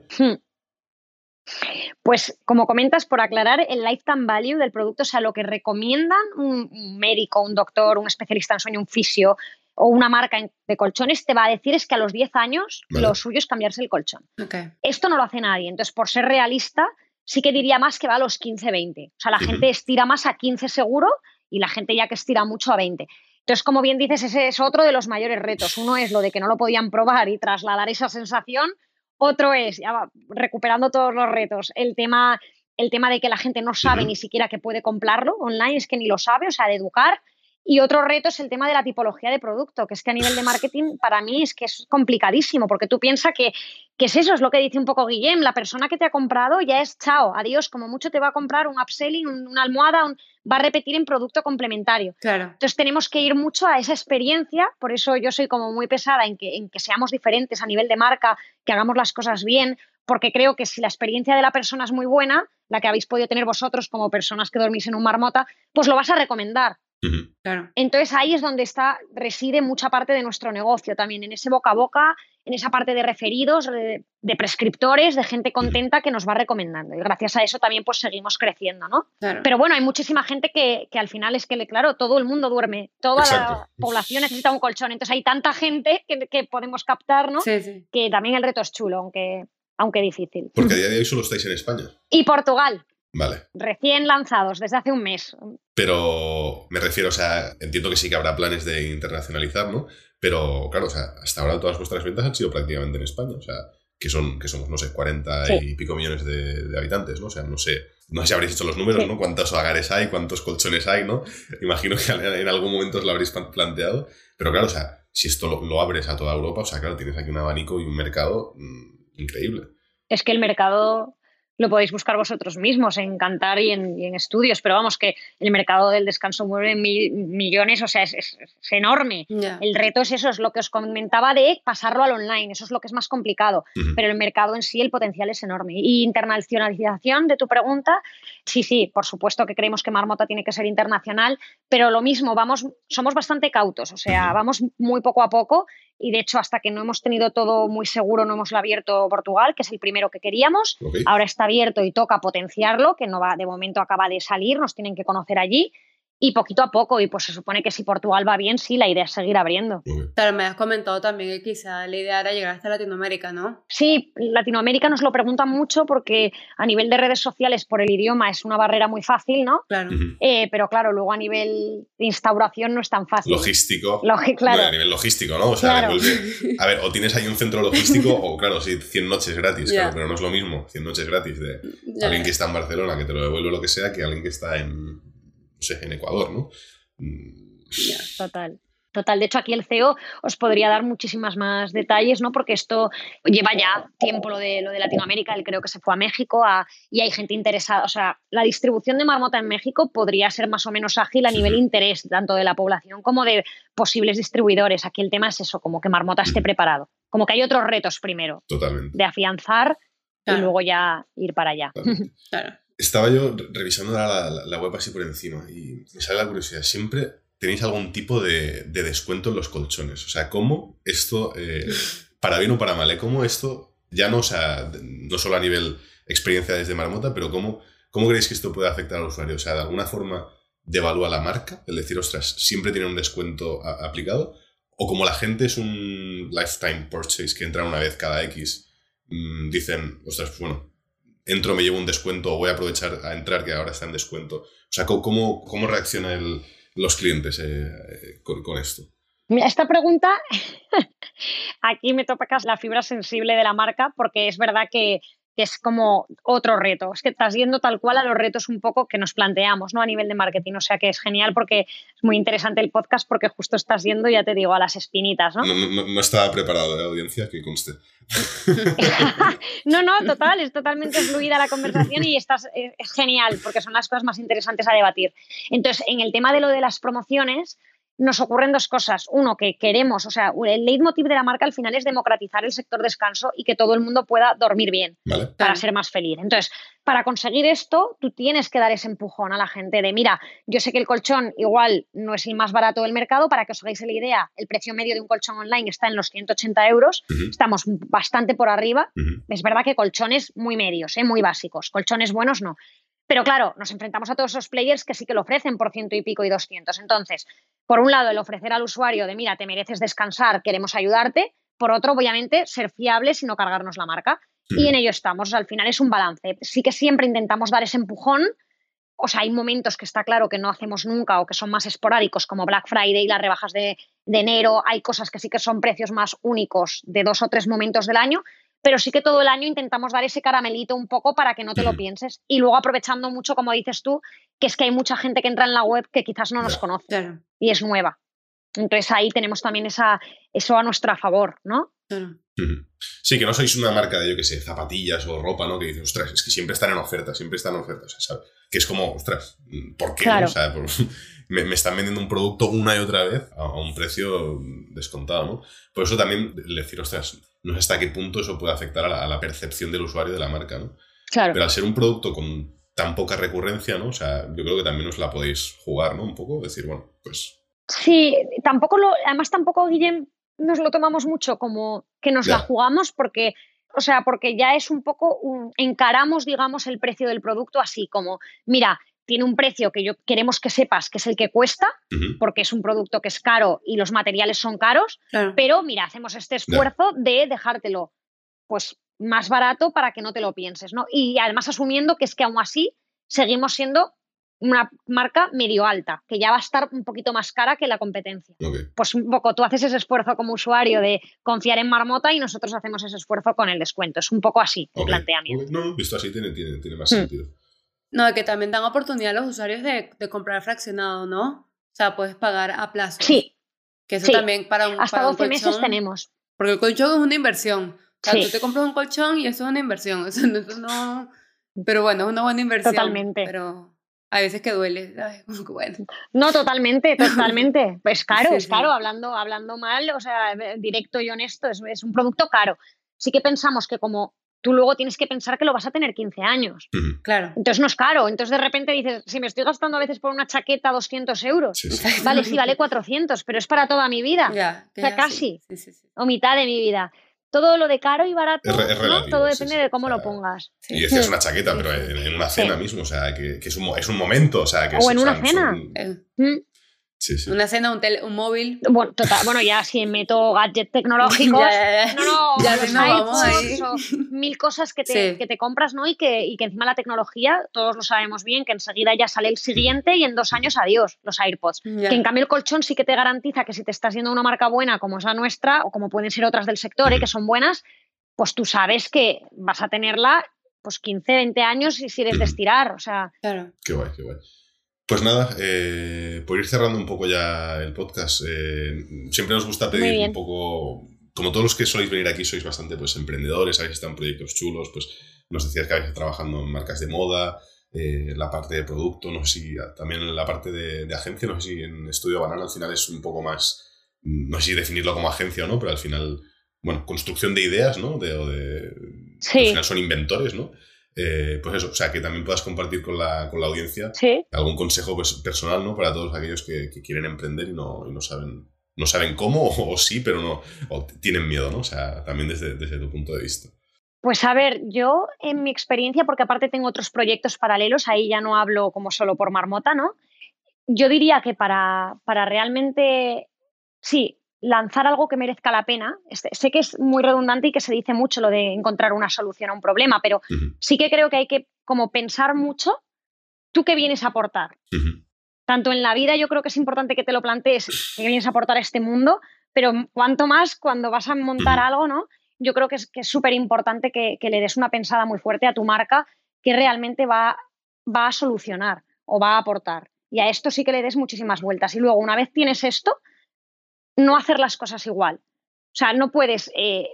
Pues como comentas, por aclarar, el lifetime value del producto, o sea, lo que recomiendan un médico, un doctor, un especialista en sueño, un fisio o una marca de colchones, te va a decir es que a los 10 años lo suyo es cambiarse el colchón. Esto no lo hace nadie. Entonces, por ser realista, sí que diría más que va a los 15-20. O sea, la gente estira más a 15 seguro y la gente ya que estira mucho a 20. Entonces, como bien dices, ese es otro de los mayores retos. Uno es lo de que no lo podían probar y trasladar esa sensación. Otro es, ya va, recuperando todos los retos, el tema, el tema de que la gente no sabe ni siquiera que puede comprarlo online, es que ni lo sabe, o sea, de educar. Y otro reto es el tema de la tipología de producto, que es que a nivel de marketing para mí es que es complicadísimo, porque tú piensas que, que es eso, es lo que dice un poco Guillem, la persona que te ha comprado ya es chao, adiós, como mucho te va a comprar un upselling, una almohada, va a repetir en producto complementario. Claro. Entonces tenemos que ir mucho a esa experiencia, por eso yo soy como muy pesada en que, en que seamos diferentes a nivel de marca, que hagamos las cosas bien, porque creo que si la experiencia de la persona es muy buena, la que habéis podido tener vosotros como personas que dormís en un marmota, pues lo vas a recomendar. Entonces ahí es donde está, reside mucha parte de nuestro negocio también, en ese boca a boca, en esa parte de referidos, de, prescriptores, de gente contenta que nos va recomendando. Y gracias a eso también pues seguimos creciendo, ¿no? Pero bueno, hay muchísima gente que, al final es que, claro, todo el mundo duerme, toda la población necesita un colchón. Entonces hay tanta gente que, podemos captar, ¿no? Que también el reto es chulo, aunque, aunque difícil. Porque a día de hoy solo estáis en España. Y Portugal. Vale. Recién lanzados, desde hace un mes. Pero me refiero, o sea, entiendo que sí que habrá planes de internacionalizar, ¿no? Pero claro, o sea, hasta ahora todas vuestras ventas han sido prácticamente en España, o sea, que, son, que somos, no sé, 40 y pico millones de, habitantes, ¿no? O sea, no sé, no sé si habréis hecho los números, ¿no? Cuántos hogares hay, cuántos colchones hay, ¿no? Imagino que en algún momento os lo habréis planteado, pero claro, o sea, si esto lo, abres a toda Europa, o sea, claro, tienes aquí un abanico y un mercado mm, increíble. Es que el mercado lo podéis buscar vosotros mismos en Cantar y en, estudios, pero vamos, que el mercado del descanso mueve millones, o sea, es, enorme. El reto es eso, es lo que os comentaba de pasarlo al online, eso es lo que es más complicado, pero el mercado en sí, el potencial es enorme. Y internacionalización de tu pregunta, sí, sí, por supuesto que creemos que Marmota tiene que ser internacional, pero lo mismo, vamos, somos bastante cautos, o sea, vamos muy poco a poco y de hecho hasta que no hemos tenido todo muy seguro no hemos abierto Portugal, que es el primero que queríamos. Ahora está abierto y toca potenciarlo, que no va de momento acaba de salir, nos tienen que conocer allí y poquito a poco, y pues se supone que si Portugal va bien, sí, la idea es seguir abriendo. Claro, me has comentado también que quizá la idea era llegar hasta Latinoamérica, ¿no? Sí, Latinoamérica nos lo preguntan mucho porque a nivel de redes sociales por el idioma es una barrera muy fácil, ¿no? Claro. Eh, pero claro, luego a nivel de instauración no es tan fácil. Logístico. claro. a nivel logístico, ¿no? O sea, a ver, o tienes ahí un centro logístico o claro, sí, 100 noches gratis, claro, pero no es lo mismo 100 noches gratis de alguien que está en Barcelona que te lo devuelve lo que sea que alguien que está en en Ecuador, ¿no? Mm. total. Total, de hecho aquí el CEO os podría dar muchísimas más detalles, ¿no? Porque esto lleva ya tiempo lo de, lo de Latinoamérica, él creo que se fue a México y hay gente interesada. O sea, la distribución de marmota en México podría ser más o menos ágil a nivel interés, tanto de la población como de posibles distribuidores. Aquí el tema es eso, como que marmota esté preparado. Como que hay otros retos primero. Totalmente. De afianzar y luego ya ir para allá. Claro. Estaba yo revisando la, web así por encima y me sale la curiosidad. Siempre tenéis algún tipo de, descuento en los colchones. O sea, ¿cómo esto, eh, para bien o para mal, ¿eh? cómo esto, ya no, o sea, no solo a nivel experiencia desde Marmota, pero cómo, cómo creéis que esto puede afectar al usuario? O sea, ¿de alguna forma devalúa la marca? Es decir, ostras, siempre tiene un descuento aplicado. O como la gente es un lifetime purchase que entra una vez cada X, mm, dicen, ostras, pues bueno, entro, me llevo un descuento o voy a aprovechar a entrar que ahora está en descuento. O sea, ¿cómo, cómo reaccionan los clientes eh, eh, con, esto? Mira, esta pregunta, aquí me tocas la fibra sensible de la marca porque es verdad que que es como otro reto. Es que estás yendo tal cual a los retos un poco que nos planteamos ¿no? a nivel de marketing. O sea que es genial porque es muy interesante el podcast porque justo estás yendo, ya te digo, a las espinitas. No, no, estaba preparado de audiencia, que conste. no, no, total, es totalmente fluida la conversación y estás, es genial porque son las cosas más interesantes a debatir. Entonces, en el tema de lo de las promociones, nos ocurren dos cosas. Uno, que queremos, o sea, el leitmotiv de la marca al final es democratizar el sector descanso y que todo el mundo pueda dormir bien para ser más feliz. Entonces, para conseguir esto, tú tienes que dar ese empujón a la gente de, mira, yo sé que el colchón igual no es el más barato del mercado, para que os hagáis la idea, el precio medio de un colchón online está en los 180 euros, estamos bastante por arriba. Es verdad que colchones muy medios, ¿eh? muy básicos, colchones buenos no. Pero claro, nos enfrentamos a todos esos players que sí que lo ofrecen por ciento y pico y doscientos. Entonces, por un lado, el ofrecer al usuario de, mira, te mereces descansar, queremos ayudarte. Por otro, obviamente, ser fiables y no cargarnos la marca. Y en ello estamos. al final es un balance. Sí que siempre intentamos dar ese empujón. O sea, hay momentos que está claro que no hacemos nunca o que son más esporádicos, como Black Friday y las rebajas de, de enero. Hay cosas que sí que son precios más únicos de dos o tres momentos del año pero sí que todo el año intentamos dar ese caramelito un poco para que no te lo pienses. Y luego aprovechando mucho, como dices tú, que es que hay mucha gente que entra en la web que quizás no nos conoce y es nueva. Entonces ahí tenemos también esa, eso a nuestro favor, ¿no? Sí, que no sois una marca de, yo qué sé, zapatillas o ropa, ¿no? Que dices, ostras, es que siempre están en oferta, siempre están en oferta, ¿sabes? Que es como, ostras, ¿por qué? O sea, me, están vendiendo un producto una y otra vez a, un precio descontado, ¿no? Por eso también decir, ostras, no sé hasta qué punto eso puede afectar a la, percepción del usuario de la marca, ¿no? Claro. Pero al ser un producto con tan poca recurrencia, ¿no? O sea, yo creo que también os la podéis jugar, ¿no? Un poco, decir, bueno, pues... Sí, tampoco lo, además tampoco, Guillem, nos lo tomamos mucho como que nos la jugamos porque, o sea, porque ya es un poco, encaramos, digamos, el precio del producto así como, mira, tiene un precio que yo queremos que sepas que es el que cuesta, porque es un producto que es caro y los materiales son caros, pero mira, hacemos este esfuerzo de dejártelo pues más barato para que no te lo pienses, ¿no? Y además asumiendo que es que aún así seguimos siendo una marca medio alta, que ya va a estar un poquito más cara que la competencia. Pues un poco, tú haces ese esfuerzo como usuario de confiar en Marmota y nosotros hacemos ese esfuerzo con el descuento. Es un poco así el planteamiento. No, visto así tiene, tiene, más hmm. sentido. No, que también dan oportunidad a los usuarios de, comprar fraccionado, ¿no? O sea, puedes pagar a plazo. Sí. Que eso también para un Hasta 12 meses tenemos. Porque el colchón es una inversión. O sea, tú te compras un colchón y eso es una inversión. Eso, no, Pero bueno, es una buena inversión. Totalmente. Pero hay veces que duele. bueno. No, totalmente, totalmente. Pues caro, es caro, hablando, hablando mal, o sea, directo y honesto, es, es un producto caro. Sí que pensamos que como tú luego tienes que pensar que lo vas a tener 15 años. Claro. Entonces no es caro. Entonces de repente dices, si me estoy gastando a veces por una chaqueta 200 euros, vale, sí, vale 400, pero es para toda mi vida. Ya, o sea, casi. o mitad de mi vida. Todo lo de caro y barato, todo depende de cómo lo pongas. Y decías una chaqueta, pero en, una cena mismo, o sea, que, es, un, es, un, momento, o sea, que O en una cena. Eh. Mm. Una cena, un, un móvil. Bueno, total, bueno, ya si meto gadgets tecnológicos. No, no, ya no vamos ahí. mil cosas que te, que te, compras, ¿no? Y que, y que encima la tecnología, todos lo sabemos bien, que enseguida ya sale el siguiente y en dos años adiós, los AirPods. Que en cambio el colchón sí que te garantiza que si te estás yendo una marca buena como es la nuestra, o como pueden ser otras del sector, ¿eh? que son buenas, pues tú sabes que vas a tenerla pues 15, 20 años y si eres de estirar, o sea. Claro. Qué guay, qué guay. Pues nada, eh, por ir cerrando un poco ya el podcast, eh, siempre nos gusta pedir un poco, como todos los que sois venir aquí sois bastante pues emprendedores, habéis estado en proyectos chulos, pues nos decías que habéis trabajando en marcas de moda, eh, la parte de producto, no sé si también la parte de, agencia, no sé si en Estudio Banana al final es un poco más, no sé si definirlo como agencia o no, pero al final, bueno, construcción de ideas, ¿no? De, o de, sí. Al final son inventores, ¿no? Eh, pues eso, o sea, que también puedas compartir con la, con la audiencia algún consejo pues, personal, ¿no? Para todos aquellos que, quieren emprender y no, y no saben no saben cómo o, sí, pero no, o tienen miedo, ¿no? O sea, también desde, desde tu punto de vista. Pues a ver, yo en mi experiencia, porque aparte tengo otros proyectos paralelos, ahí ya no hablo como solo por marmota, ¿no? Yo diría que para, para realmente, sí, lanzar algo que merezca la pena. Este, sé que es muy redundante y que se dice mucho lo de encontrar una solución a un problema, pero sí que creo que hay que como pensar mucho tú qué vienes a aportar. Tanto en la vida yo creo que es importante que te lo plantees, qué vienes a aportar a este mundo, pero cuanto más cuando vas a montar algo, ¿no? Yo creo que es súper importante que, le des una pensada muy fuerte a tu marca que realmente va, va a solucionar o va a aportar. Y a esto sí que le des muchísimas vueltas. Y luego, una vez tienes esto, no hacer las cosas igual. O sea, no puedes eh,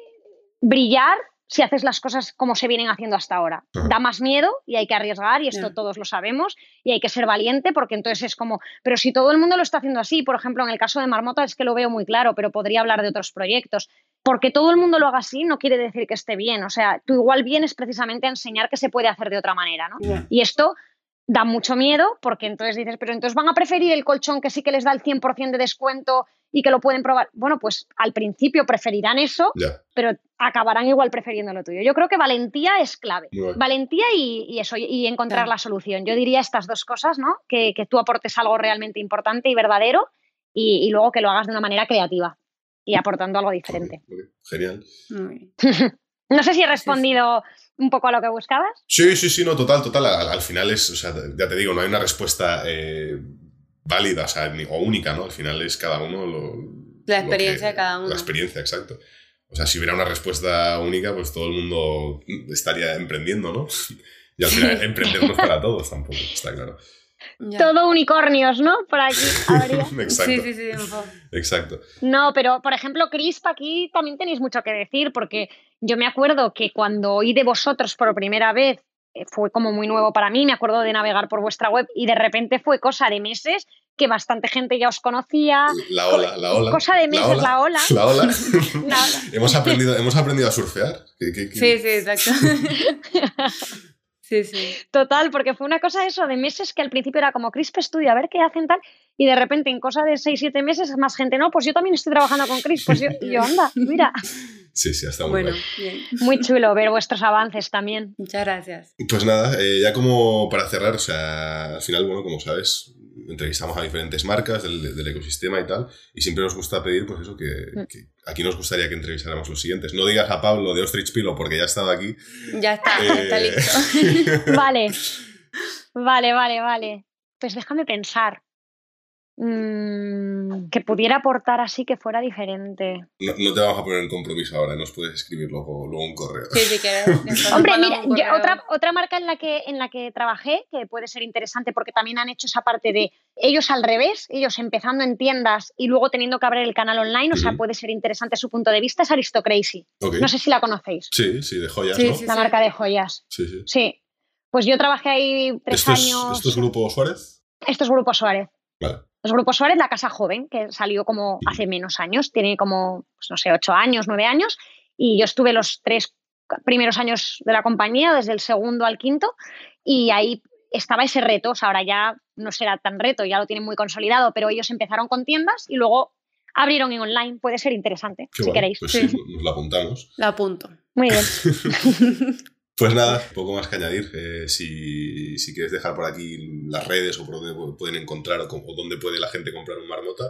brillar si haces las cosas como se vienen haciendo hasta ahora. Da más miedo y hay que arriesgar y esto todos lo sabemos y hay que ser valiente porque entonces es como, pero si todo el mundo lo está haciendo así, por ejemplo, en el caso de Marmota es que lo veo muy claro, pero podría hablar de otros proyectos. Porque todo el mundo lo haga así no quiere decir que esté bien. O sea, tú igual vienes precisamente a enseñar que se puede hacer de otra manera, ¿no? Y esto da mucho miedo porque entonces dices, pero entonces van a preferir el colchón que sí que les da el 100% de descuento y que lo pueden probar. Bueno, pues al principio preferirán eso, pero acabarán igual prefiriendo lo tuyo. Yo creo que valentía es clave. Valentía y, eso, y encontrar la solución. Yo diría estas dos cosas, ¿no? Que, tú aportes algo realmente importante y verdadero y, luego que lo hagas de una manera creativa y aportando algo diferente. Genial. no sé si he respondido un poco a lo que buscabas. Sí, sí, sí, no, total, total. Al, final es, o sea, ya te digo, no hay una respuesta eh, válida o, única, ¿no? Al final es cada uno lo. La experiencia de cada uno. La experiencia, exacto. O sea, si hubiera una respuesta única, pues todo el mundo estaría emprendiendo, ¿no? Y al final emprender no es para todos tampoco, está claro. Todo unicornios, ¿no? Por aquí habría. Exacto. Sí, sí, sí. Exacto. No, pero por ejemplo, Crisp, aquí también tenéis mucho que decir, porque yo me acuerdo que cuando oí de vosotros por primera vez fue como muy nuevo para mí, me acuerdo de navegar por vuestra web y de repente fue cosa de meses que bastante gente ya os conocía. La ola, la ola. Cosa de meses, la ola. La ola. hemos, aprendido, hemos aprendido a surfear. Sí, sí, exacto. Sí, sí. Total, porque fue una cosa eso de meses que al principio era como Crisp Studio, a ver qué hacen tal, y de repente en cosa de 6, 7 meses más gente, no, pues yo también estoy trabajando con Crisp, pues yo, yo anda, mira. Sí, sí, hasta muy bueno, bien. Muy chulo ver vuestros avances también. Muchas gracias. Pues nada, eh, ya como para cerrar, o sea, al final, bueno, como sabes, entrevistamos a diferentes marcas del, ecosistema y tal, y siempre nos gusta pedir, pues eso, mm. que, aquí nos gustaría que entrevistáramos los siguientes. No digas a Pablo de Ostrich Pilo porque ya ha estado aquí. Ya está, ya está eh, listo. vale, vale, vale, vale. Pues déjame pensar. Mm, que pudiera aportar así que fuera diferente. No, te vamos a poner en compromiso ahora, nos puedes escribir luego, luego un correo. Sí, sí, Hombre, mira, otra, otra marca en la, que, en la que trabajé, que puede ser interesante porque también han hecho esa parte de ellos al revés, ellos empezando en tiendas y luego teniendo que abrir el canal online, o sea, puede ser interesante su punto de vista, es Aristocrazy. No sé si la conocéis. Sí, sí, de joyas, ¿no? la marca de joyas. Sí, sí. Sí. Pues yo trabajé ahí tres años. ¿Esto es Grupo Suárez? Esto es Grupo Suárez. Vale. Los grupos Suárez, la Casa Joven, que salió como hace menos años, tiene como, pues no sé, ocho años, nueve años, y yo estuve los tres primeros años de la compañía, desde el segundo al quinto, y ahí estaba ese reto, o sea, ahora ya no será tan reto, ya lo tienen muy consolidado, pero ellos empezaron con tiendas y luego abrieron en online, puede ser interesante, si queréis. Pues sí, nos lo apuntamos. Lo apunto. Muy bien. Pues nada, poco más que añadir. Eh, si, quieres dejar por aquí las redes o por dónde pueden encontrar o, dónde puede la gente comprar un marmota,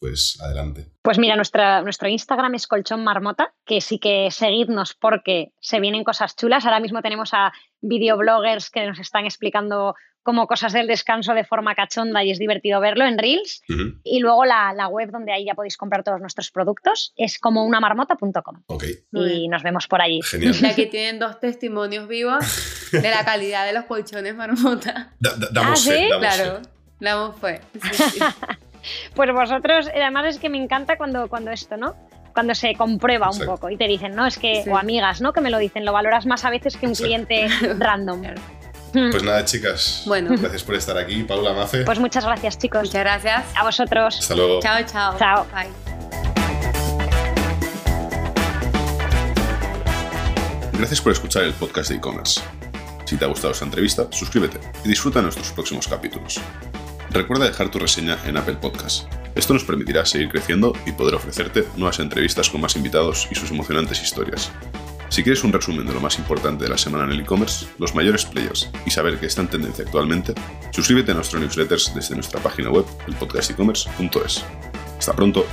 pues adelante. Pues mira, nuestra, nuestro Instagram es Colchón Marmota, que sí que seguidnos porque se vienen cosas chulas. Ahora mismo tenemos a videobloggers que nos están explicando como cosas del descanso de forma cachonda y es divertido verlo en Reels. Y luego la, web donde ahí ya podéis comprar todos nuestros productos es como unamarmota.com. Y nos vemos por allí. Genial. Y aquí tienen dos testimonios vivos de la calidad de los colchones marmota. damos ¿Ah, fe, claro, damos fe. pues vosotros, además es que me encanta cuando, cuando esto, ¿no? cuando se comprueba un poco y te dicen, no, es que, o amigas, ¿no? Que me lo dicen, lo valoras más a veces que un cliente random. Pues nada, chicas. Bueno. Gracias por estar aquí. Paula Mace. Pues muchas gracias, chicos. Muchas gracias. A vosotros. Hasta luego. Chao, chao. Chao. Bye. Gracias por escuchar el podcast de e-commerce. Si te ha gustado esta entrevista, suscríbete y disfruta nuestros próximos capítulos. Recuerda dejar tu reseña en Apple Podcast. Esto nos permitirá seguir creciendo y poder ofrecerte nuevas entrevistas con más invitados y sus emocionantes historias. Si quieres un resumen de lo más importante de la semana en el e-commerce, los mayores players y saber qué está en tendencia actualmente, suscríbete a nuestro newsletters desde nuestra página web, elpodcastecommerce.es. Hasta pronto.